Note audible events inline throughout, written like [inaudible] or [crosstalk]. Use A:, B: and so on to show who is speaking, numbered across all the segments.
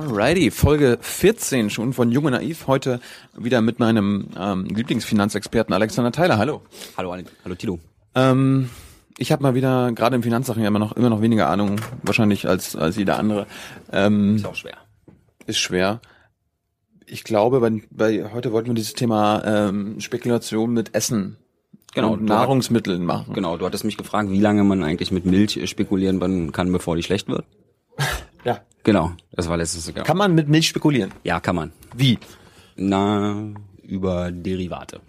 A: Alrighty, Folge 14 schon von Jung und Naiv. Heute wieder mit meinem ähm, Lieblingsfinanzexperten Alexander Theiler. Hallo.
B: Hallo, Ale- hallo Tilo.
A: Ähm, ich habe mal wieder, gerade in Finanzsachen, ja immer noch, immer noch weniger Ahnung, wahrscheinlich als, als jeder andere. Ähm,
B: Ist auch schwer.
A: ist schwer. Ich glaube, bei, bei heute wollten wir dieses Thema ähm, Spekulation mit Essen
B: Genau,
A: Nahrungsmitteln machen.
B: Genau, du hattest mich gefragt, wie lange man eigentlich mit Milch spekulieren kann, bevor die schlecht wird.
A: Ja.
B: Genau, das war letztes Jahr.
A: Kann man mit Milch spekulieren?
B: ja, kann man.
A: Wie?
B: Na, über Derivate.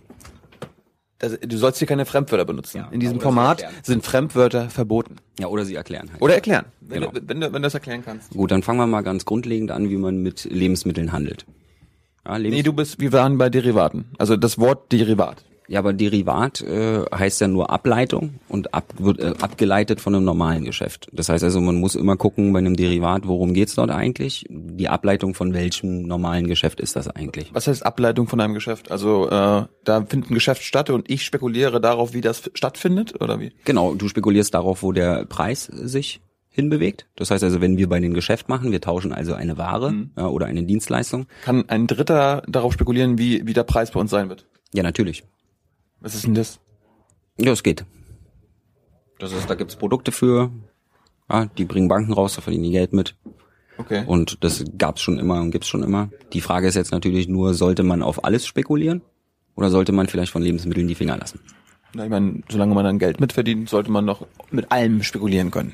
A: Das, du sollst hier keine Fremdwörter benutzen.
B: Ja,
A: In diesem Format sind Fremdwörter verboten.
B: Ja, oder sie erklären halt.
A: Oder erklären. Wenn,
B: Genau.
A: du, wenn, du, wenn du das erklären kannst.
B: Gut, dann fangen wir mal ganz grundlegend an, wie man mit Lebensmitteln handelt. Ja, Lebens
A: Nee, du bist, wir waren bei Derivaten. Also das Wort Derivat.
B: Ja aber Derivat äh, heißt ja nur Ableitung und ab, wird äh, abgeleitet von einem normalen Geschäft. Das heißt also, man muss immer gucken bei einem Derivat, worum geht's dort eigentlich? Die Ableitung von welchem normalen Geschäft ist das eigentlich?
A: Was heißt Ableitung von einem Geschäft? Also äh, da findet ein Geschäft statt und ich spekuliere darauf, wie das stattfindet oder wie?
B: Genau, du spekulierst darauf, wo der Preis sich hinbewegt. Das heißt also, wenn wir bei den Geschäft machen, wir tauschen also eine Ware ja, oder eine Dienstleistung.
A: Kann ein Dritter darauf spekulieren, wie, wie der Preis bei uns sein wird?
B: Ja, natürlich.
A: Was ist denn das?
B: Ja, es geht. Das ist, da gibt's Produkte für, ja, die bringen Banken raus, da verdienen die Geld mit.
A: Okay.
B: Und das gab's schon immer und gibt's schon immer. Die Frage ist jetzt natürlich nur, sollte man auf alles spekulieren? Oder sollte man vielleicht von Lebensmitteln die Finger lassen?
A: Na, ich meine, solange man dann Geld mitverdient, sollte man noch mit allem spekulieren können.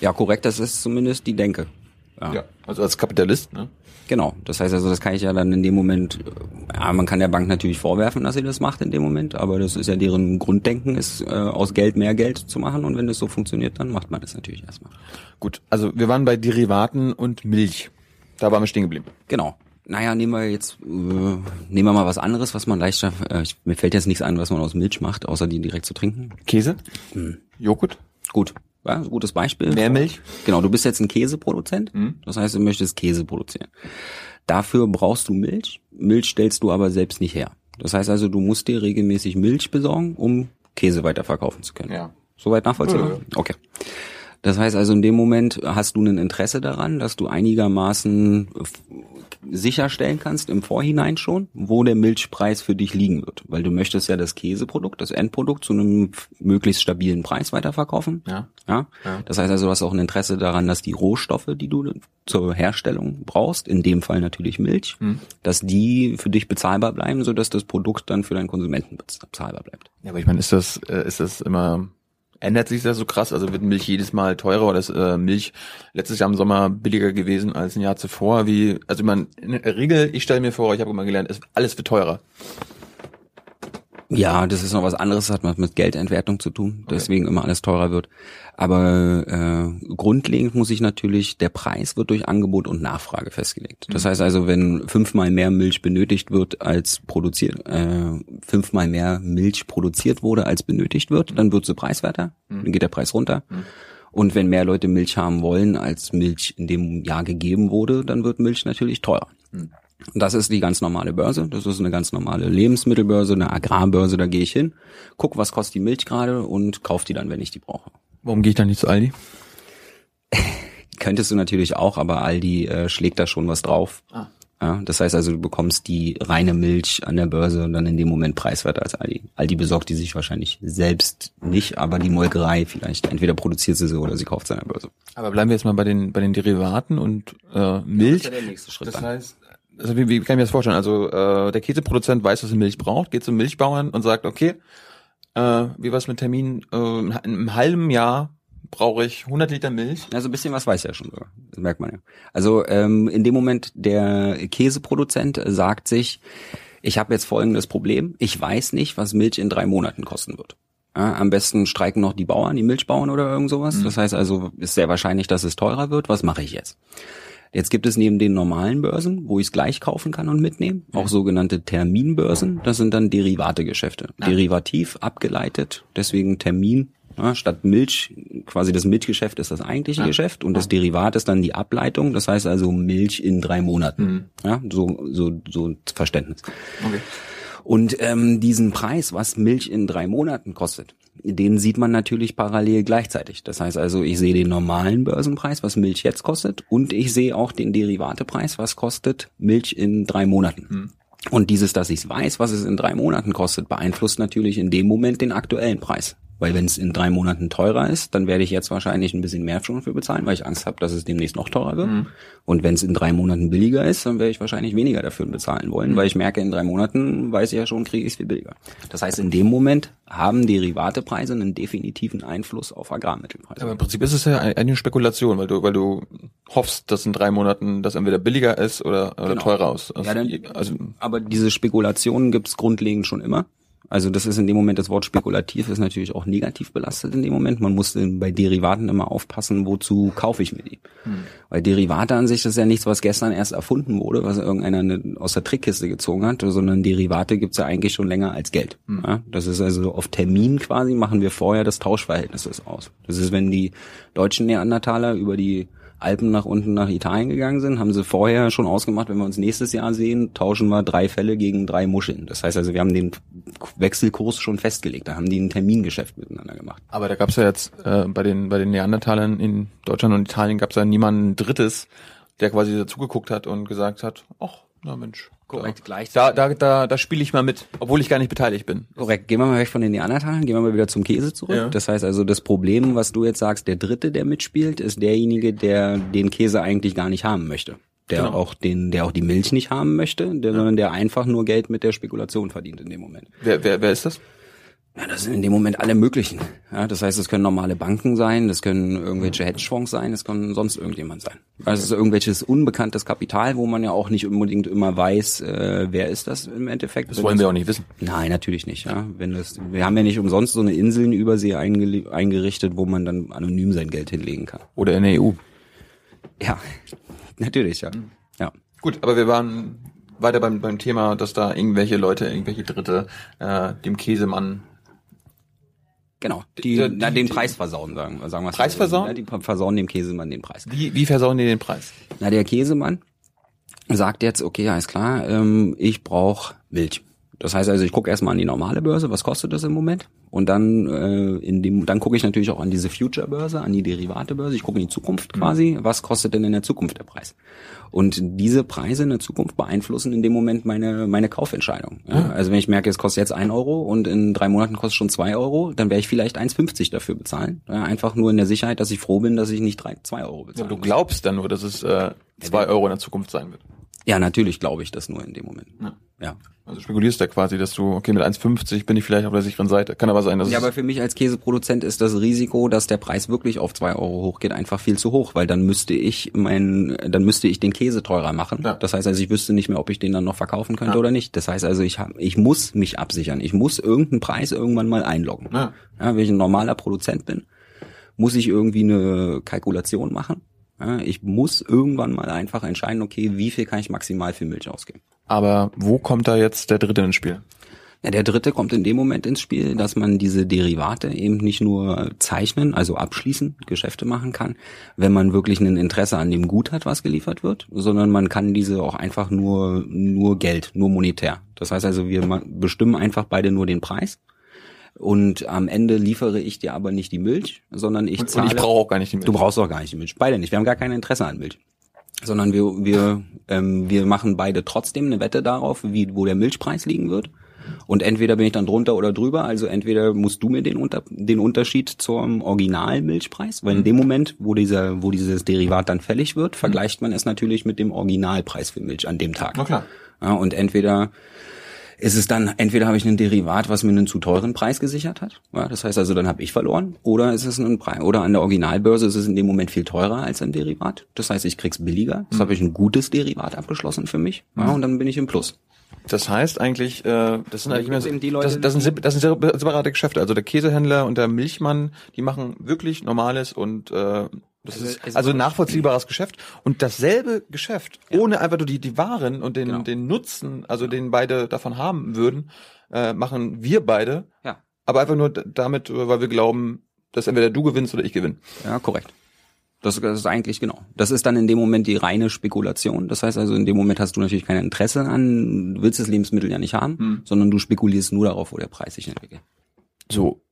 B: Ja, korrekt, das ist zumindest die Denke. Ja.
A: Also als Kapitalist, ne?
B: Genau. Das heißt also, das kann ich ja dann in dem Moment, ja, man kann der Bank natürlich vorwerfen, dass sie das macht in dem Moment, aber das ist ja deren Grunddenken, ist äh, aus Geld mehr Geld zu machen und wenn das so funktioniert, dann macht man das natürlich erstmal.
A: Gut, also wir waren bei Derivaten und Milch. Da waren wir stehen geblieben.
B: Genau. Naja, nehmen wir jetzt, äh, nehmen wir mal was anderes, was man leichter, äh, ich, mir fällt jetzt nichts ein, was man aus Milch macht, außer die direkt zu trinken.
A: Käse?
B: Hm.
A: Joghurt?
B: Gut. Ja, gutes Beispiel.
A: Meermilch?
B: Genau, du bist jetzt ein Käseproduzent. Das heißt, du möchtest Käse produzieren. Dafür brauchst du Milch. Milch stellst du aber selbst nicht her. Das heißt also, du musst dir regelmäßig Milch besorgen, um Käse weiterverkaufen zu können.
A: Ja.
B: Soweit nachvollziehbar?
A: Ja, ja.
B: Okay. Das heißt also, in dem Moment hast du ein Interesse daran, dass du einigermaßen sicherstellen kannst im Vorhinein schon, wo der Milchpreis für dich liegen wird. Weil du möchtest ja das Käseprodukt, das Endprodukt zu einem möglichst stabilen Preis weiterverkaufen.
A: Ja.
B: Ja?
A: Ja.
B: Das heißt also, du hast auch ein Interesse daran, dass die Rohstoffe, die du zur Herstellung brauchst, in dem Fall natürlich Milch,
A: Mhm.
B: dass die für dich bezahlbar bleiben, sodass das Produkt dann für deinen Konsumenten bez- bezahlbar bleibt.
A: Ja, aber ich meine, ist das, äh, ist das immer, ändert sich das so krass? Also wird Milch jedes Mal teurer oder ist äh, Milch letztes Jahr im Sommer billiger gewesen als ein Jahr zuvor? Wie, also meine, in der Regel, ich stelle mir vor, ich habe immer gelernt, es, alles wird teurer.
B: Ja, das ist noch was anderes, hat was mit Geldentwertung zu tun, deswegen immer alles teurer wird. Aber äh, grundlegend muss ich natürlich, der Preis wird durch Angebot und Nachfrage festgelegt. Das heißt also, wenn fünfmal mehr Milch benötigt wird als produziert, äh, fünfmal mehr Milch produziert wurde als benötigt wird, dann wird sie preiswerter, dann geht der Preis runter. Und wenn mehr Leute Milch haben wollen, als Milch in dem Jahr gegeben wurde, dann wird Milch natürlich teurer. Das ist die ganz normale Börse. Das ist eine ganz normale Lebensmittelbörse, eine Agrarbörse. Da gehe ich hin, guck, was kostet die Milch gerade und kauf die dann, wenn ich die brauche.
A: Warum gehe ich dann nicht zu Aldi? [laughs]
B: Könntest du natürlich auch, aber Aldi äh, schlägt da schon was drauf.
A: Ah.
B: Ja, das heißt also, du bekommst die reine Milch an der Börse und dann in dem Moment preiswerter als Aldi. Aldi besorgt die sich wahrscheinlich selbst nicht, aber die Molkerei vielleicht. Entweder produziert sie sie oder sie kauft sie an der Börse.
A: Aber bleiben wir jetzt mal bei den, bei den Derivaten und äh, Milch.
B: ja der nächste Schritt
A: Das
B: dann.
A: heißt, also wie, wie kann ich mir das vorstellen? Also äh, der Käseproduzent weiß, dass er Milch braucht, geht zum Milchbauern und sagt, okay, äh, wie was mit Termin? Äh, in einem halben Jahr brauche ich 100 Liter Milch.
B: Also ein bisschen was weiß er schon sogar. Das merkt man ja. Also ähm, in dem Moment, der Käseproduzent sagt sich, ich habe jetzt folgendes Problem. Ich weiß nicht, was Milch in drei Monaten kosten wird. Ja, am besten streiken noch die Bauern, die Milchbauern oder irgend sowas. Das heißt also, ist sehr wahrscheinlich, dass es teurer wird. Was mache ich jetzt? Jetzt gibt es neben den normalen Börsen, wo ich es gleich kaufen kann und mitnehmen, auch sogenannte Terminbörsen. Das sind dann Derivategeschäfte. Derivativ abgeleitet, deswegen Termin. Ja, statt Milch, quasi das Milchgeschäft ist das eigentliche Geschäft und das Derivat ist dann die Ableitung. Das heißt also Milch in drei Monaten. Ja, so, so, so Verständnis.
A: Okay.
B: Und ähm, diesen Preis, was Milch in drei Monaten kostet, den sieht man natürlich parallel gleichzeitig. Das heißt also, ich sehe den normalen Börsenpreis, was Milch jetzt kostet, und ich sehe auch den Derivatepreis, was kostet Milch in drei Monaten. Hm. Und dieses, dass ich weiß, was es in drei Monaten kostet, beeinflusst natürlich in dem Moment den aktuellen Preis. Weil wenn es in drei Monaten teurer ist, dann werde ich jetzt wahrscheinlich ein bisschen mehr schon für bezahlen, weil ich Angst habe, dass es demnächst noch teurer wird. Mhm. Und wenn es in drei Monaten billiger ist, dann werde ich wahrscheinlich weniger dafür bezahlen wollen, mhm. weil ich merke, in drei Monaten weiß ich ja schon, kriege ich es viel billiger. Das heißt, in dem Moment haben Derivatepreise einen definitiven Einfluss auf Agrarmittelpreise.
A: Aber im Prinzip ist es ja eine Spekulation, weil du, weil du hoffst, dass in drei Monaten das entweder billiger ist oder, oder genau. teurer aus.
B: Also, ja, dann, also, aber diese Spekulationen gibt es grundlegend schon immer. Also das ist in dem Moment, das Wort spekulativ ist natürlich auch negativ belastet in dem Moment. Man muss bei Derivaten immer aufpassen, wozu kaufe ich mir die. Hm. Weil Derivate an sich, ist ja nichts, was gestern erst erfunden wurde, was irgendeiner aus der Trickkiste gezogen hat, sondern Derivate gibt's ja eigentlich schon länger als Geld. Hm. Ja, das ist also auf Termin quasi, machen wir vorher das Tauschverhältnis aus. Das ist, wenn die deutschen Neandertaler über die Alpen nach unten nach Italien gegangen sind, haben sie vorher schon ausgemacht, wenn wir uns nächstes Jahr sehen, tauschen wir drei Fälle gegen drei Muscheln. Das heißt also, wir haben den Wechselkurs schon festgelegt. Da haben die ein Termingeschäft miteinander gemacht.
A: Aber da gab es ja jetzt äh, bei den bei den Neandertalern in Deutschland und Italien gab es ja niemanden Drittes, der quasi dazugeguckt hat und gesagt hat, ach, na Mensch,
B: Korrekt, gleich.
A: Da, da, da, da spiele ich mal mit, obwohl ich gar nicht beteiligt bin.
B: Korrekt. Gehen wir mal weg von den Neandertalern, gehen wir mal wieder zum Käse zurück. Ja. Das heißt also, das Problem, was du jetzt sagst, der Dritte, der mitspielt, ist derjenige, der den Käse eigentlich gar nicht haben möchte. Der genau. auch den, der auch die Milch nicht haben möchte, der, ja. sondern der einfach nur Geld mit der Spekulation verdient in dem Moment.
A: Wer, wer, wer ist das?
B: Ja, das sind in dem Moment alle möglichen. Ja, das heißt, es können normale Banken sein, das können irgendwelche Hedgefonds sein, es kann sonst irgendjemand sein. Also es ist irgendwelches unbekanntes Kapital, wo man ja auch nicht unbedingt immer weiß, äh, wer ist das im Endeffekt.
A: Das wollen wir auch nicht wissen.
B: Nein, natürlich nicht. Ja, wenn das, wir haben ja nicht umsonst so eine Insel in Übersee eingerichtet, wo man dann anonym sein Geld hinlegen kann.
A: Oder in der EU.
B: Ja, [laughs] natürlich, ja. Mhm. ja.
A: Gut, aber wir waren weiter beim, beim Thema, dass da irgendwelche Leute, irgendwelche Dritte äh, dem Käsemann
B: Genau, die, die, na, den die, Preis versauen, sagen, sagen wir
A: Preis so. versauen? Ja,
B: die versauen dem Käsemann den Preis.
A: Wie, wie versauen die den Preis?
B: Na, der Käsemann sagt jetzt, okay, alles klar, ähm, ich brauche Milch. Das heißt also, ich gucke erstmal an die normale Börse, was kostet das im Moment? Und dann äh, in dem, dann gucke ich natürlich auch an diese Future-Börse, an die Derivate-Börse. Ich gucke in die Zukunft mhm. quasi, was kostet denn in der Zukunft der Preis? Und diese Preise in der Zukunft beeinflussen in dem Moment meine meine Kaufentscheidung. Ja? Mhm. Also wenn ich merke, es kostet jetzt ein Euro und in drei Monaten kostet es schon zwei Euro, dann werde ich vielleicht 1,50 dafür bezahlen. Ja? Einfach nur in der Sicherheit, dass ich froh bin, dass ich nicht drei, zwei Euro bezahle.
A: Ja, du glaubst dann nur, dass es äh, zwei Euro in der Zukunft sein wird.
B: Ja, natürlich glaube ich das nur in dem Moment.
A: Ja. ja. Also spekulierst da quasi, dass du, okay, mit 1,50 bin ich vielleicht auf der sicheren Seite. Kann aber sein, dass
B: Ja, aber für mich als Käseproduzent ist das Risiko, dass der Preis wirklich auf zwei Euro hochgeht, einfach viel zu hoch, weil dann müsste ich mein, dann müsste ich den Käse teurer machen. Ja. Das heißt also, ich wüsste nicht mehr, ob ich den dann noch verkaufen könnte ja. oder nicht. Das heißt also, ich hab, ich muss mich absichern. Ich muss irgendeinen Preis irgendwann mal einloggen. Ja. ja wenn ich ein normaler Produzent bin, muss ich irgendwie eine Kalkulation machen ich muss irgendwann mal einfach entscheiden, okay, wie viel kann ich maximal für Milch ausgeben.
A: Aber wo kommt da jetzt der Dritte ins Spiel?
B: Ja, der dritte kommt in dem Moment ins Spiel, dass man diese Derivate eben nicht nur zeichnen, also abschließen, Geschäfte machen kann, wenn man wirklich ein Interesse an dem Gut hat, was geliefert wird, sondern man kann diese auch einfach nur, nur Geld, nur monetär. Das heißt also, wir bestimmen einfach beide nur den Preis und am Ende liefere ich dir aber nicht die Milch, sondern ich zahle.
A: Und ich brauche auch gar nicht die Milch.
B: Du brauchst auch gar nicht die Milch. Beide nicht. Wir haben gar kein Interesse an Milch. Sondern wir, wir, ähm, wir machen beide trotzdem eine Wette darauf, wie, wo der Milchpreis liegen wird. Und entweder bin ich dann drunter oder drüber. Also entweder musst du mir den, unter, den Unterschied zum Originalmilchpreis, weil in dem Moment, wo dieser, wo dieses Derivat dann fällig wird, vergleicht man es natürlich mit dem Originalpreis für Milch an dem Tag.
A: Na klar.
B: Ja, und entweder ist es dann, entweder habe ich ein Derivat, was mir einen zu teuren Preis gesichert hat, ja, das heißt also, dann habe ich verloren, oder ist es ein Preis, oder an der Originalbörse ist es in dem Moment viel teurer als ein Derivat. Das heißt, ich krieg's billiger, das mhm. habe ich ein gutes Derivat abgeschlossen für mich, ja, und dann bin ich im Plus.
A: Das heißt eigentlich, äh, das sind eigentlich immer die Leute, das, das, sind, das sind separate Geschäfte. Also der Käsehändler und der Milchmann, die machen wirklich normales und äh, das also, ist also nachvollziehbares Geschäft und dasselbe Geschäft, ja. ohne einfach nur die, die Waren und den, genau. den Nutzen, also den beide davon haben würden, äh, machen wir beide.
B: Ja.
A: Aber einfach nur damit, weil wir glauben, dass entweder du gewinnst oder ich gewinne.
B: Ja, korrekt. Das, das ist eigentlich genau. Das ist dann in dem Moment die reine Spekulation. Das heißt also, in dem Moment hast du natürlich kein Interesse an, du willst das Lebensmittel ja nicht haben, hm. sondern du spekulierst nur darauf, wo der Preis sich entwickelt.
A: So.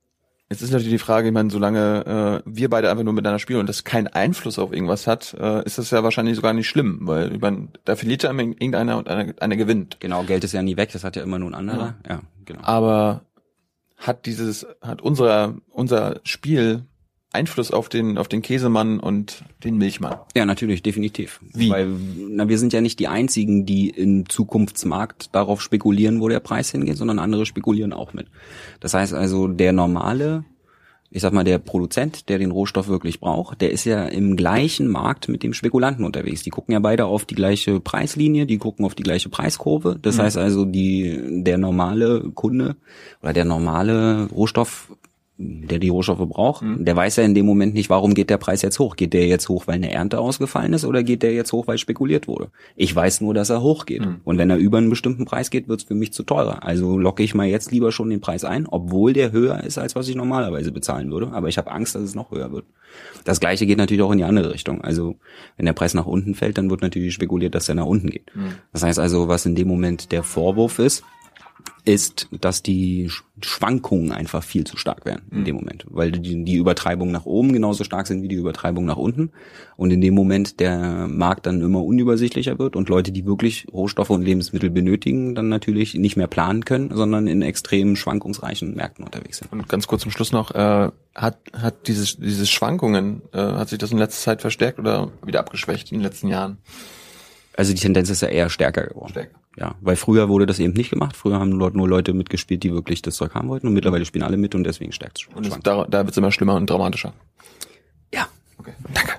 A: Jetzt ist natürlich die Frage, ich meine, solange äh, wir beide einfach nur miteinander spielen und das keinen Einfluss auf irgendwas hat, äh, ist das ja wahrscheinlich sogar nicht schlimm, weil ich meine, da verliert ja irgendeiner und einer, einer gewinnt.
B: Genau, Geld ist ja nie weg, das hat ja immer nur ein anderer. Ja, ja genau.
A: Aber hat dieses, hat unser, unser Spiel Einfluss auf den, auf den Käsemann und den Milchmann.
B: Ja, natürlich, definitiv.
A: Wie?
B: Weil, na, wir sind ja nicht die einzigen, die im Zukunftsmarkt darauf spekulieren, wo der Preis hingeht, sondern andere spekulieren auch mit. Das heißt also, der normale, ich sag mal, der Produzent, der den Rohstoff wirklich braucht, der ist ja im gleichen Markt mit dem Spekulanten unterwegs. Die gucken ja beide auf die gleiche Preislinie, die gucken auf die gleiche Preiskurve. Das mhm. heißt also, die, der normale Kunde oder der normale Rohstoff der die Rohstoffe braucht, mhm. der weiß ja in dem Moment nicht, warum geht der Preis jetzt hoch. Geht der jetzt hoch, weil eine Ernte ausgefallen ist oder geht der jetzt hoch, weil spekuliert wurde? Ich weiß nur, dass er hochgeht. Mhm. Und wenn er über einen bestimmten Preis geht, wird es für mich zu teurer. Also locke ich mal jetzt lieber schon den Preis ein, obwohl der höher ist, als was ich normalerweise bezahlen würde. Aber ich habe Angst, dass es noch höher wird. Das gleiche geht natürlich auch in die andere Richtung. Also wenn der Preis nach unten fällt, dann wird natürlich spekuliert, dass er nach unten geht. Mhm. Das heißt also, was in dem Moment der Vorwurf ist, ist, dass die Schwankungen einfach viel zu stark werden in mhm. dem Moment, weil die, die Übertreibungen nach oben genauso stark sind wie die Übertreibungen nach unten und in dem Moment der Markt dann immer unübersichtlicher wird und Leute, die wirklich Rohstoffe und Lebensmittel benötigen, dann natürlich nicht mehr planen können, sondern in extrem schwankungsreichen Märkten unterwegs sind.
A: Und ganz kurz zum Schluss noch, äh, hat, hat dieses, dieses Schwankungen, äh, hat sich das in letzter Zeit verstärkt oder wieder abgeschwächt in den letzten Jahren?
B: Also die Tendenz ist ja eher stärker geworden. Stärker. Ja, weil früher wurde das eben nicht gemacht. Früher haben dort nur Leute mitgespielt, die wirklich das Zeug haben wollten. Und mittlerweile spielen alle mit und deswegen stärkt es.
A: Und da, da wird es immer schlimmer und dramatischer.
B: Ja.
A: Okay. Danke.